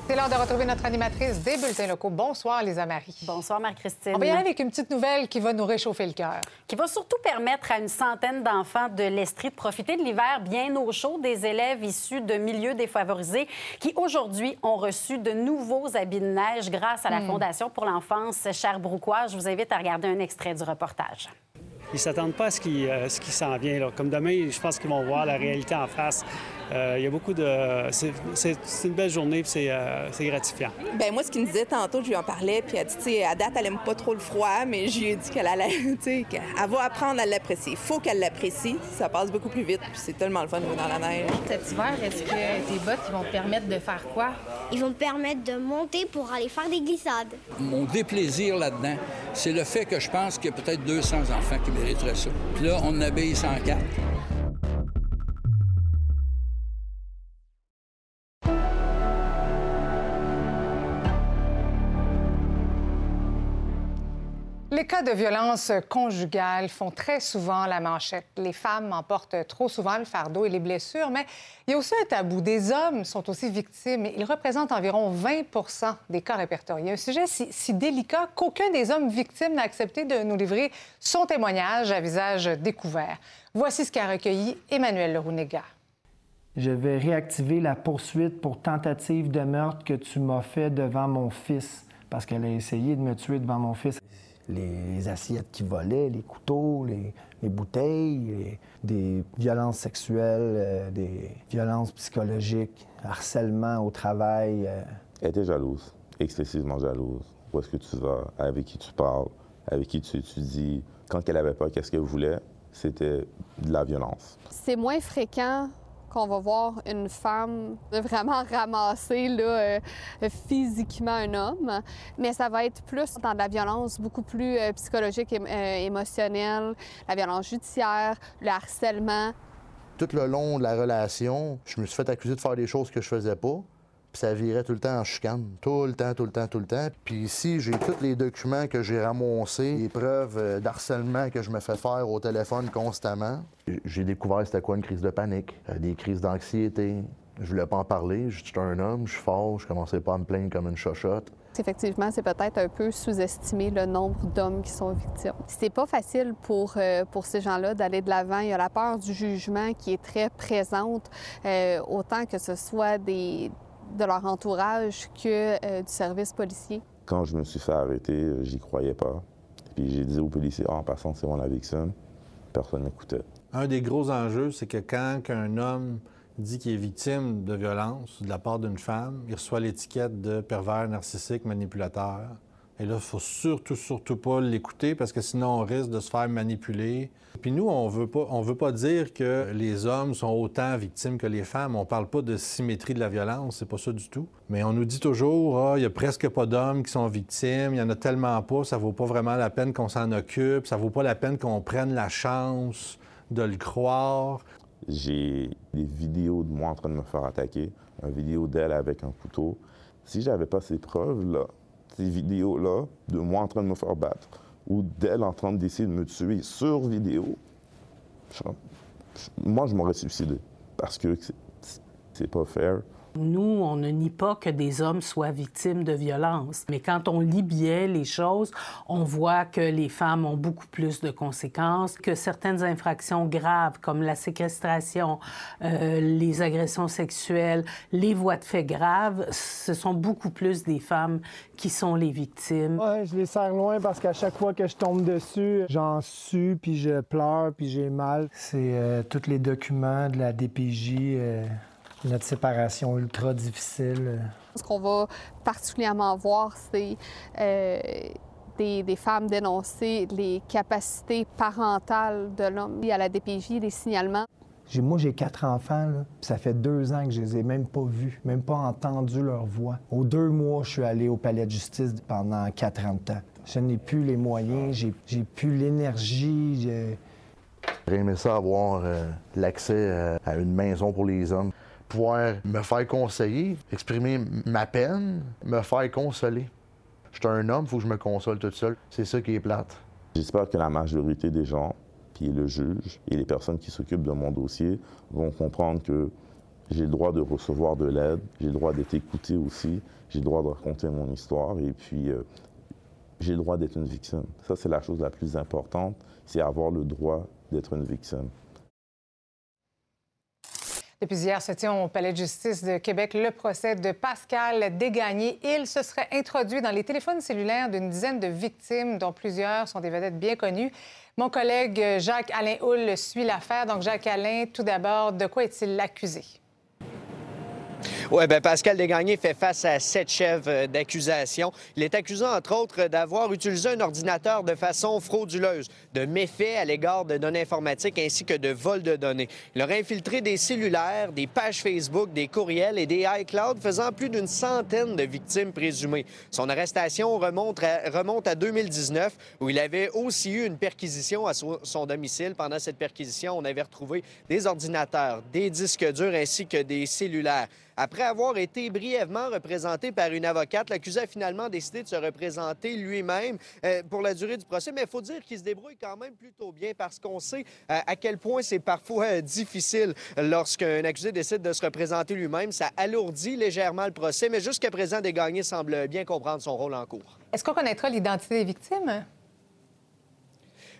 C'est l'heure de retrouver notre animatrice des bulletins locaux. Bonsoir, Lisa Marie. Bonsoir, Marie-Christine. On va y aller avec une petite nouvelle qui va nous réchauffer le cœur. Qui va surtout permettre à une centaine d'enfants de l'Estrie de profiter de l'hiver bien au chaud, des élèves issus de milieux défavorisés qui, aujourd'hui, ont reçu de nouveaux habits de neige grâce à la Hmm. Fondation pour l'enfance Cherbrouquois. Je vous invite à regarder un extrait du reportage. Ils ne s'attendent pas à ce qui, euh, ce qui s'en vient. là. Comme demain, je pense qu'ils vont voir la réalité en face. Euh, il y a beaucoup de... C'est une belle journée puis c'est euh, gratifiant. Ben moi, ce qu'il me disait tantôt, je lui en parlais, puis elle dit, tu sais, à date, elle aime pas trop le froid, mais je lui ai dit qu'elle allait, tu sais, qu'elle va apprendre à l'apprécier. Il faut qu'elle l'apprécie, ça passe beaucoup plus vite, puis c'est tellement le fun de jouer dans la neige. Cet hiver, est-ce que tes bottes ils vont te permettre de faire quoi? Ils vont me permettre de monter pour aller faire des glissades. Mon déplaisir là-dedans, c'est le fait que je pense qu'il y a peut-être 200 enfants qui mériteraient ça. Puis là, on en obéit 104. Cas de violence conjugale font très souvent la manchette. Les femmes en portent trop souvent le fardeau et les blessures, mais il y a aussi un tabou. Des hommes sont aussi victimes. Ils représentent environ 20 des cas répertoriés. Un sujet si, délicat qu'aucun des hommes victimes n'a accepté de nous livrer son témoignage à visage découvert. Voici ce qu'a recueilli Emmanuel Lerounega. Je vais réactiver la poursuite pour tentative de meurtre que tu m'as fait devant mon fils, parce qu'elle a essayé de me tuer devant mon fils. Les assiettes qui volaient, les couteaux, les, les bouteilles, les- des violences sexuelles, euh, des violences psychologiques, harcèlement au travail. euh. Elle était jalouse, excessivement jalouse. Où est-ce que tu vas, avec qui tu parles, avec qui tu étudies? Quand elle avait pas qu'est-ce qu'elle voulait, c'était de la violence. C'est moins fréquent qu'on va voir une femme vraiment ramasser euh, physiquement un homme, mais ça va être plus dans de la violence beaucoup plus euh, psychologique et euh, émotionnelle, la violence judiciaire, le harcèlement. Tout le long de la relation, je me suis fait accuser de faire des choses que je faisais pas. Puis ça virait tout le temps en chicane. Tout le temps, tout le temps, tout le temps. Puis ici, j'ai tous les documents que j'ai ramassés, les preuves euh, d'harcèlement que je me fais faire au téléphone constamment. J'ai découvert c'était quoi une crise de panique, euh, des crises d'anxiété. Je voulais pas en parler. J'étais un homme, je suis fort, je commençais pas à me plaindre comme une chochotte. Effectivement, c'est peut-être un peu sous-estimé le nombre d'hommes qui sont victimes. C'est pas facile pour, euh, pour ces gens-là d'aller de l'avant. Il y a la peur du jugement qui est très présente, euh, autant que ce soit des, de leur entourage que euh, du service policier? Quand je me suis fait arrêter, j'y croyais pas. Puis j'ai dit aux policiers, Ah, en passant, c'est moi la victime. Personne n'écoutait. Un des gros enjeux, c'est que quand un homme dit qu'il est victime de violence de la part d'une femme, il reçoit l'étiquette de pervers narcissique manipulateur. Et là, il faut surtout, surtout pas l'écouter parce que sinon, on risque de se faire manipuler. Puis nous, on veut pas, on veut pas dire que les hommes sont autant victimes que les femmes. On parle pas de symétrie de la violence, c'est pas ça du tout. Mais on nous dit toujours, ah, il y a presque pas d'hommes qui sont victimes, il y en a tellement pas, ça vaut pas vraiment la peine qu'on s'en occupe, ça vaut pas la peine qu'on prenne la chance de le croire. J'ai des vidéos de moi en train de me faire attaquer, une vidéo d'elle avec un couteau. Si j'avais pas ces preuves-là, ces vidéos-là, de moi en train de me faire battre, ou d'elle en train d'essayer de me tuer sur vidéo, moi, je m'aurais suicidé. Parce que c'est pas fair. Nous, on ne nie pas que des hommes soient victimes de violences, mais quand on lit bien les choses, on voit que les femmes ont beaucoup plus de conséquences, que certaines infractions graves comme la séquestration, euh, les agressions sexuelles, les voies de fait graves, ce sont beaucoup plus des femmes qui sont les victimes. Ouais, je les serre loin parce qu'à chaque fois que je tombe dessus, j'en sue, puis je pleure, puis j'ai mal. C'est euh, tous les documents de la DPJ. Euh, notre séparation ultra difficile. Ce qu'on va particulièrement voir, c'est euh, des, femmes dénoncer les capacités parentales de l'homme. À la DPJ, les signalements. Moi, j'ai quatre enfants. Là. Ça fait deux ans que je les ai même pas vus, même pas entendu leur voix. Aux deux mois, je suis allé au palais de justice pendant quatre ans de temps. Je n'ai plus les moyens, j'ai plus l'énergie. J'aurais aimé ça avoir euh, l'accès euh, à une maison pour les hommes pouvoir me faire conseiller, exprimer ma peine, me faire consoler. Je suis un homme, il faut que je me console tout seul. C'est ça qui est plate. J'espère que la majorité des gens, puis le juge et les personnes qui s'occupent de mon dossier vont comprendre que j'ai le droit de recevoir de l'aide, j'ai le droit d'être écouté aussi, j'ai le droit de raconter mon histoire et puis euh, j'ai le droit d'être une victime. Ça, c'est la chose la plus importante, c'est avoir le droit d'être une victime. Depuis hier se tient au Palais de justice de Québec le procès de Pascal Dégagné. Il se serait introduit dans les téléphones cellulaires d'une dizaine de victimes, dont plusieurs sont des vedettes bien connues. Mon collègue Jacques-Alain Hull suit l'affaire. Donc, Jacques-Alain, tout d'abord, de quoi est-il accusé? Oui, bien, Pascal Desgagnés fait face à sept chefs euh, d'accusation. Il est accusé, entre autres, d'avoir utilisé un ordinateur de façon frauduleuse, de méfaits à l'égard de données informatiques ainsi que de vol de données. Il aurait infiltré des cellulaires, des pages Facebook, des courriels et des iCloud faisant plus d'une centaine de victimes présumées. Son arrestation remonte remonte à 2019 où il avait aussi eu une perquisition à son domicile. Pendant cette perquisition, on avait retrouvé des ordinateurs, des disques durs ainsi que des cellulaires. Après avoir été brièvement représenté par une avocate, l'accusé a finalement décidé de se représenter lui-même euh, pour la durée du procès. Mais il faut dire qu'il se débrouille quand même plutôt bien parce qu'on sait euh, à quel point c'est parfois euh, difficile lorsqu'un accusé décide de se représenter lui-même. Ça alourdit légèrement le procès, mais jusqu'à présent, Desgagnés semble bien comprendre son rôle en cours. Est-ce qu'on connaîtra l'identité des victimes?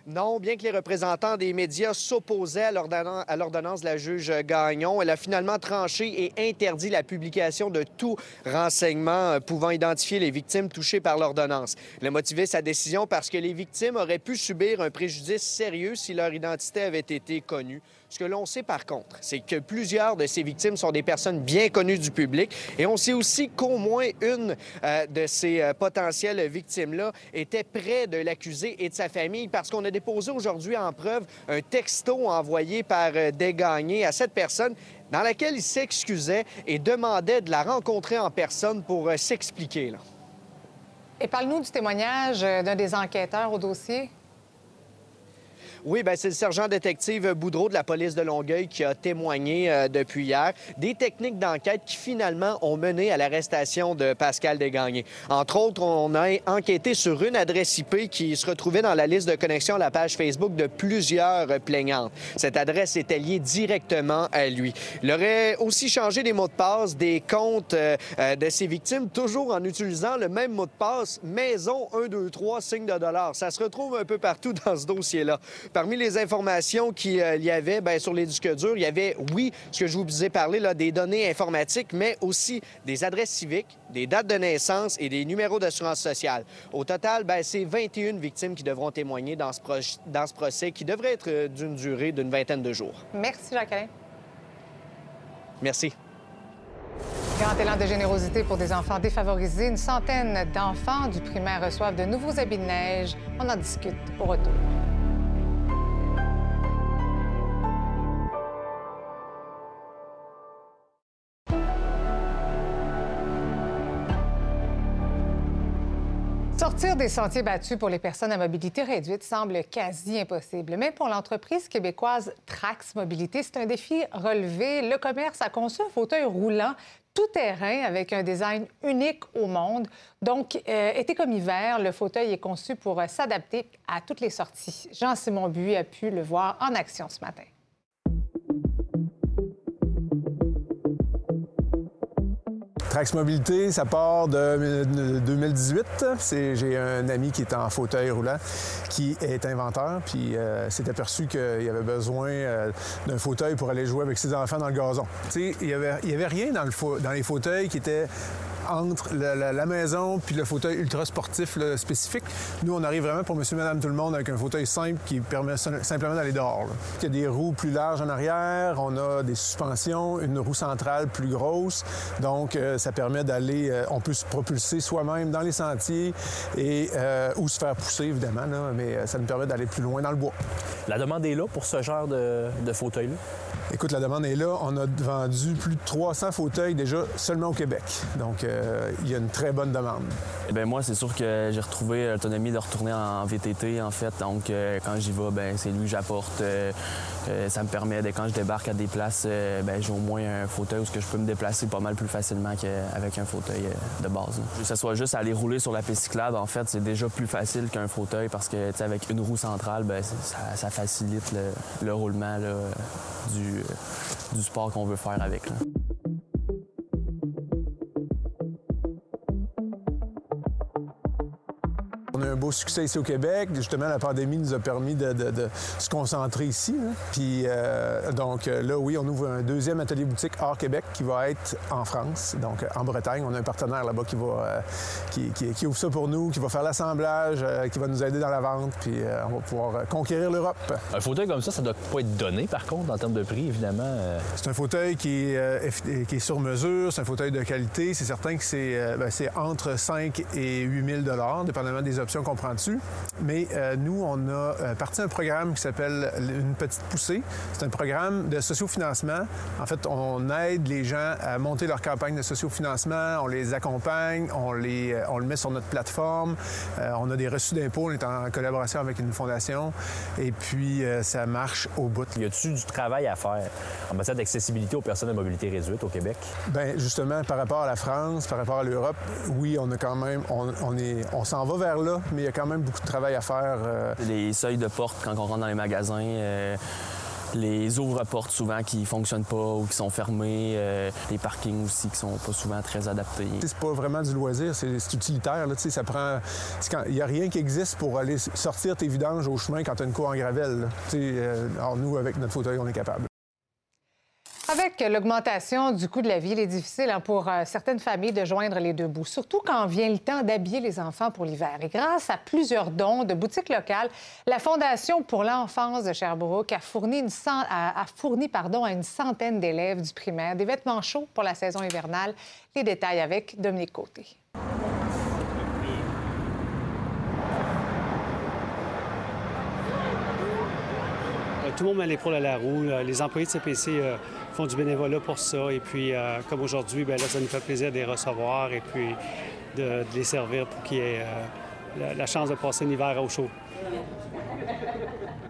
Non, bien que les représentants des médias s'opposaient à l'ordonnance de la juge Gagnon, elle a finalement tranché et interdit la publication de tout renseignement euh, pouvant identifier les victimes touchées par l'ordonnance. Elle a motivé sa décision parce que les victimes auraient pu subir un préjudice sérieux si leur identité avait été connue. Ce que l'on sait par contre, c'est que plusieurs de ces victimes sont des personnes bien connues du public et on sait aussi qu'au moins une euh, de ces euh, potentielles victimes-là était près de l'accusé et de sa famille parce qu'on a déposé aujourd'hui en preuve un texto envoyé par euh, Desgagnés à cette personne dans laquelle il s'excusait et demandait de la rencontrer en personne pour s'expliquer. Et parle-nous du témoignage d'un des enquêteurs au dossier. Oui, ben c'est le sergent détective Boudreau de la police de Longueuil qui a témoigné euh, depuis hier des techniques d'enquête qui finalement ont mené à l'arrestation de Pascal Desgagnés. Entre autres, on a enquêté sur une adresse IP qui se retrouvait dans la liste de connexion à la page Facebook de plusieurs plaignantes. Cette adresse était liée directement à lui. Il aurait aussi changé les mots de passe des comptes euh, euh, de ses victimes, toujours en utilisant le même mot de passe maison 123 signe de dollar. Ça se retrouve un peu partout dans ce dossier-là. Parmi les informations qu'il euh, y avait bien, sur les disques durs, il y avait, oui, ce que je vous ai parlé, là, des données informatiques, mais aussi des adresses civiques, des dates de naissance et des numéros d'assurance sociale. Au total, ben, c'est 21 victimes qui devront témoigner dans ce, dans ce procès qui devrait être euh, d'une durée d'une vingtaine de jours. Merci, Jacqueline. Merci. Grand élan de générosité pour des enfants défavorisés. Une centaine d'enfants du primaire reçoivent de nouveaux habits de neige. On en discute au retour. Sortir des sentiers battus pour les personnes à mobilité réduite semble quasi impossible. Même pour l'entreprise québécoise Trax Mobilité, c'est un défi relevé. Le commerce a conçu un fauteuil roulant tout terrain avec un design unique au monde. Donc, euh, été comme hiver, le fauteuil est conçu pour s'adapter à toutes les sorties. Jean-Simon Buis a pu le voir en action ce matin. Trax Mobilité, ça part de 2018. J'ai un ami qui est en fauteuil roulant, qui est inventeur, puis euh, s'est aperçu qu'il avait besoin euh, d'un fauteuil pour aller jouer avec ses enfants dans le gazon. Il n'y avait, avait rien dans les fauteuils qui était entre la, maison puis le fauteuil ultra sportif spécifique. Nous, on arrive vraiment pour monsieur, madame, tout le monde avec un fauteuil simple qui permet simplement d'aller dehors. Il y a des roues plus larges en arrière, on a des suspensions, une roue centrale plus grosse. Donc, euh, ça permet d'aller, euh, on peut se propulser soi-même dans les sentiers et euh, ou se faire pousser, évidemment, mais ça nous permet d'aller plus loin dans le bois. La demande est là pour ce genre de, de fauteuil-là? Écoute, la demande est là. On a vendu plus de 300 fauteuils déjà seulement au Québec. Donc, euh, il y a une très bonne demande. Eh bien, moi, c'est sûr que j'ai retrouvé l'autonomie de retourner en VTT, en fait. Donc, euh, quand j'y vais, ben c'est lui que j'apporte. Euh, ça me permet, quand je débarque à des places, ben, j'ai au moins un fauteuil où je peux me déplacer pas mal plus facilement qu'avec un fauteuil de base. Que ce soit juste aller rouler sur la piste en fait, c'est déjà plus facile qu'un fauteuil parce que, avec une roue centrale, ben, ça, facilite le, roulement du sport qu'on veut faire avec. Un beau succès ici au Québec. Justement, la pandémie nous a permis de, se concentrer ici. Puis, euh, donc euh, là, oui, on ouvre un deuxième atelier boutique hors Québec qui va être en France, donc en Bretagne. On a un partenaire là-bas qui va euh, qui, ouvre ça pour nous, qui va faire l'assemblage, qui va nous aider dans la vente, puis on va pouvoir conquérir l'Europe. Un fauteuil comme ça, ça doit pas être donné, par contre, en termes de prix, évidemment. C'est un fauteuil qui est, qui est sur mesure, c'est un fauteuil de qualité. C'est certain que c'est ben, entre 5 et 8 000 dépendamment des options qu'on prend dessus. Mais euh, nous, on a euh, parti un programme qui s'appelle Une petite poussée. C'est un programme de sociofinancement. En fait, on aide les gens à monter leur campagne de sociofinancement, on les accompagne, on, les, euh, on le met sur notre plateforme, on a des reçus d'impôts, on est en collaboration avec une fondation et puis ça marche au bout. Y a-t-il du travail à faire en matière d'accessibilité aux personnes à mobilité réduite au Québec? Bien, justement, par rapport à la France, par rapport à l'Europe, oui, on a quand même, on, on est, on s'en va vers là, mais il y a quand même beaucoup de travail à faire. Euh. Les seuils de porte quand on rentre dans les magasins. Euh, les ouvre-portes souvent qui ne fonctionnent pas ou qui sont fermés, euh, les parkings aussi qui sont pas souvent très adaptés. C'est pas vraiment du loisir, c'est utilitaire. Là, ça prend... Il n'y a rien qui existe pour aller sortir tes vidanges au chemin quand tu as une cour en gravelle. alors nous, avec notre fauteuil, on est capable. Avec l'augmentation du coût de la vie, il est difficile hein, pour euh, certaines familles de joindre les deux bouts, surtout quand vient le temps d'habiller les enfants pour l'hiver. Et grâce à plusieurs dons de boutiques locales, la Fondation pour l'enfance de Sherbrooke a fourni, pardon, à une centaine d'élèves du primaire des vêtements chauds pour la saison hivernale. Les détails avec Dominique Côté. Tout le monde met l'épaule à la roue. Les employés de CPC font du bénévolat pour ça. Et puis, euh, comme aujourd'hui, ben là, ça nous fait plaisir de les recevoir et puis de, les servir pour qu'ils aient euh, la, chance de passer un hiver au chaud.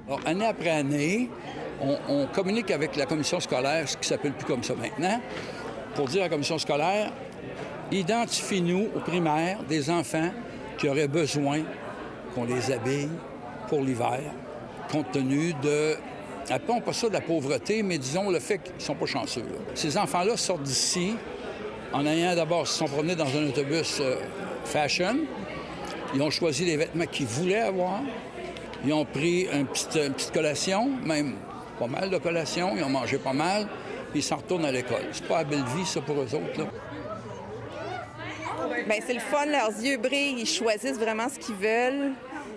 Alors, année après année, on, on communique avec la commission scolaire, ce qui s'appelle plus comme ça maintenant, pour dire à la commission scolaire, identifie-nous au primaire des enfants qui auraient besoin qu'on les habille pour l'hiver, compte tenu de, appelons pas ça de la pauvreté, mais disons le fait qu'ils sont pas chanceux. Ces enfants-là sortent d'ici en ayant d'abord, se sont promenés dans un autobus euh, fashion. Ils ont choisi les vêtements qu'ils voulaient avoir. Ils ont pris une petite, collation, même pas mal de collations. Ils ont mangé pas mal. Puis ils s'en retournent à l'école. C'est pas la belle vie, ça, pour eux autres. Bien, c'est le fun, leurs yeux brillent, ils choisissent vraiment ce qu'ils veulent.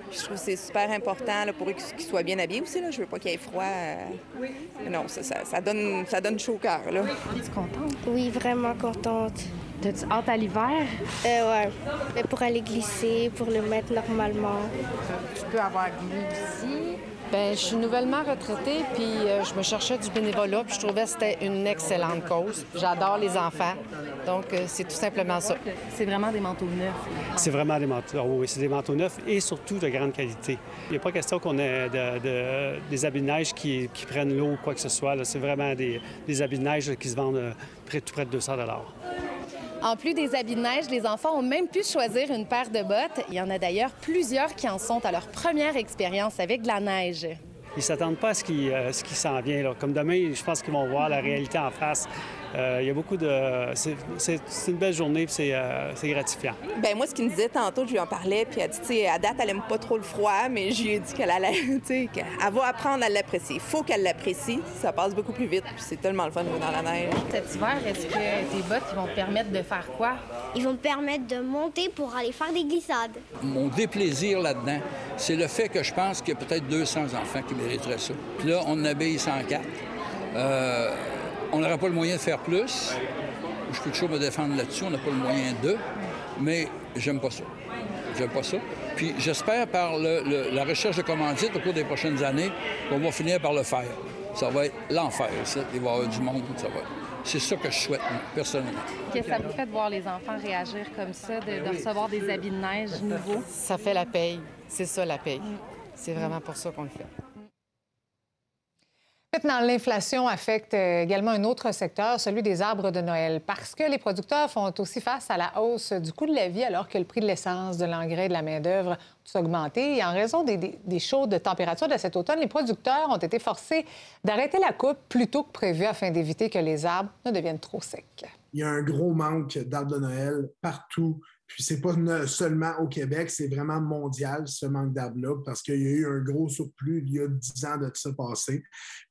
Puis je trouve que c'est super important là, pour eux qu'ils soient bien habillés aussi. Là. Je veux pas qu'il y ait froid. euh. Non, ça, ça, ça donne, ça donne chaud au cœur. Es-tu contente? Oui, vraiment contente. T'as-tu hâte à l'hiver? Euh, ouais. Mais pour aller glisser, pour le mettre normalement. Tu peux avoir glue ici. Ben, je suis nouvellement retraitée, puis euh, je me cherchais du bénévolat, puis je trouvais que c'était une excellente cause. J'adore les enfants, donc euh, c'est tout simplement ça. C'est vraiment des manteaux neufs. C'est vraiment des manteaux, ah oui, c'est des manteaux neufs et surtout de grande qualité. Il n'y a pas question qu'on ait de- de- des habits de neige qui, qui prennent l'eau ou quoi que ce soit. C'est vraiment des, des habits de neige qui se vendent euh, près, tout près de 200 En plus des habits de neige, les enfants ont même pu choisir une paire de bottes. Il y en a d'ailleurs plusieurs qui en sont à leur première expérience avec de la neige. Ils s'attendent pas à ce qui, euh, s'en vient. Comme demain, je pense qu'ils vont voir la réalité en face. Euh, il y a beaucoup de... C'est une belle journée puis c'est euh, c'est gratifiant. Ben moi, ce qu'il me disait tantôt, je lui en parlais, puis elle dit, tu sais, à date, elle aime pas trop le froid, mais je lui ai dit qu'elle allait, tu sais, qu'elle va apprendre à l'apprécier. Il faut qu'elle l'apprécie, ça passe beaucoup plus vite, puis c'est tellement le fun de jouer dans la neige. Cet hiver, est-ce que tes bottes ils vont te permettre de faire quoi? Ils vont me permettre de monter pour aller faire des glissades. Mon déplaisir là-dedans, c'est le fait que je pense qu'il y a peut-être 200 enfants qui mériteraient ça. Puis là, on en habille 104. Euh, on n'aura pas le moyen de faire plus. Je peux toujours me défendre là-dessus. On n'a pas le moyen de. Mais j'aime pas ça. J'aime pas ça. Puis j'espère par le- le- la recherche de commandites au cours des prochaines années qu'on va finir par le faire. Ça va être l'enfer, ça. Il va y avoir du monde. Ça va. C'est ça que je souhaite, moi, personnellement. Qu'est-ce que ça vous fait de voir les enfants réagir comme ça, de, de recevoir des habits de neige nouveaux? Ça fait la paye. C'est ça, la paye. C'est vraiment pour ça qu'on le fait. Maintenant, l'inflation affecte euh, également un autre secteur, celui des arbres de Noël, parce que les producteurs font aussi face à la hausse du coût de la vie alors que le prix de l'essence, de l'engrais, de la main-d'œuvre ont augmenté. Et en raison des, des, des chaudes températures de cet automne, les producteurs ont été forcés d'arrêter la coupe plus tôt que prévu afin d'éviter que les arbres ne deviennent trop secs. Il y a un gros manque d'arbres de Noël partout. Puis c'est pas seulement au Québec, c'est vraiment mondial ce manque d'arbres-là parce qu'il y a eu un gros surplus il y a 10 ans de ça passé.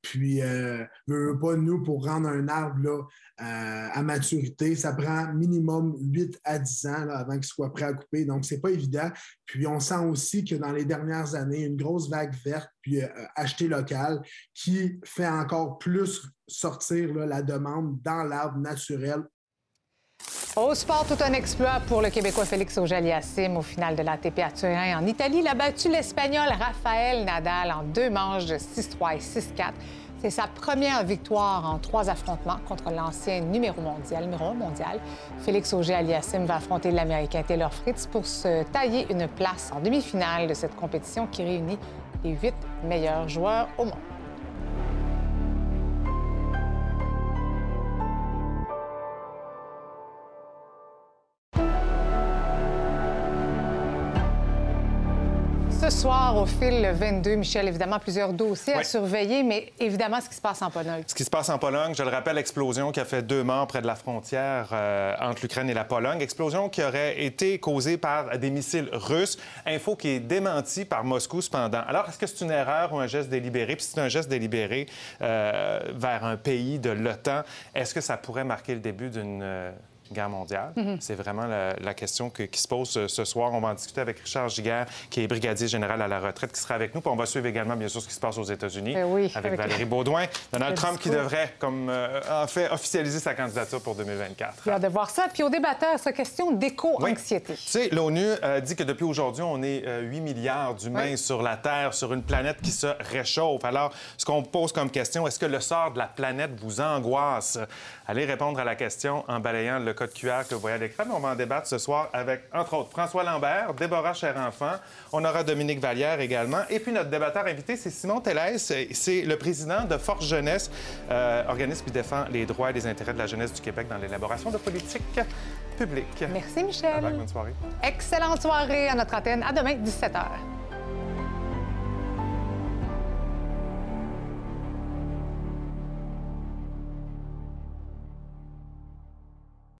Puis, euh, pas, nous, pour rendre un arbre là, euh, à maturité, ça prend minimum 8 à 10 ans avant qu'il soit prêt à couper. Donc, c'est pas évident. Puis, on sent aussi que dans les dernières années, une grosse vague verte, puis euh, acheter local, qui fait encore plus sortir la demande dans l'arbre naturel Au sport, tout un exploit pour le Québécois Félix Auger-Aliassime au final de l'ATP à Turin en Italie. Il a battu l'Espagnol Rafael Nadal en deux manches de 6-3 et 6-4. C'est sa première victoire en trois affrontements contre l'ancien numéro mondial, numéro mondial. Félix Auger-Aliassime va affronter l'Américain Taylor Fritz pour se tailler une place en demi-finale de cette compétition qui réunit les huit meilleurs joueurs au monde. Soir, au fil 22, Michel, évidemment, plusieurs dossiers à surveiller, mais évidemment, ce qui se passe en Pologne. Ce qui se passe en Pologne, je le rappelle, explosion qui a fait deux morts près de la frontière euh, entre l'Ukraine et la Pologne. Explosion qui aurait été causée par des missiles russes. Info qui est démentie par Moscou cependant. Alors, est-ce que c'est une erreur ou un geste délibéré? Puis si c'est un geste délibéré euh, vers un pays de l'OTAN, est-ce que ça pourrait marquer le début d'une... guerre mondiale. Mhm. C'est vraiment la, la question que- qui se pose ce soir. On va en discuter avec Richard Giguère, qui est brigadier général à la retraite, qui sera avec nous. Puis on va suivre également, bien sûr, ce qui se passe aux États-Unis Ben oui, avec, avec Valérie Baudouin. Donald Trump qui devrait, comme euh, en fait, officialiser sa candidature pour 2024. J'ai hâte de voir ça. Puis au débatteur, cette question d'éco-anxiété. Tu sais, l'ONU euh, dit que depuis aujourd'hui, on est euh, 8 milliards d'humains Oui. sur la Terre, sur une planète qui se réchauffe. Alors, ce qu'on pose comme question, est-ce que le sort de la planète vous angoisse? Allez répondre à la question en balayant le code QR que vous voyez à l'écran. On va en débattre ce soir avec, entre autres, François Lambert, Déborah Cher-Enfant. On aura Dominique Vallière également. Et puis notre débatteur invité, c'est Simon Tellez. C'est le président de Force Jeunesse, euh, organisme qui défend les droits et les intérêts de la jeunesse du Québec dans l'élaboration de politiques publiques. Merci, Michel. bonne soirée. Excellente soirée à notre antenne. À demain, 17h.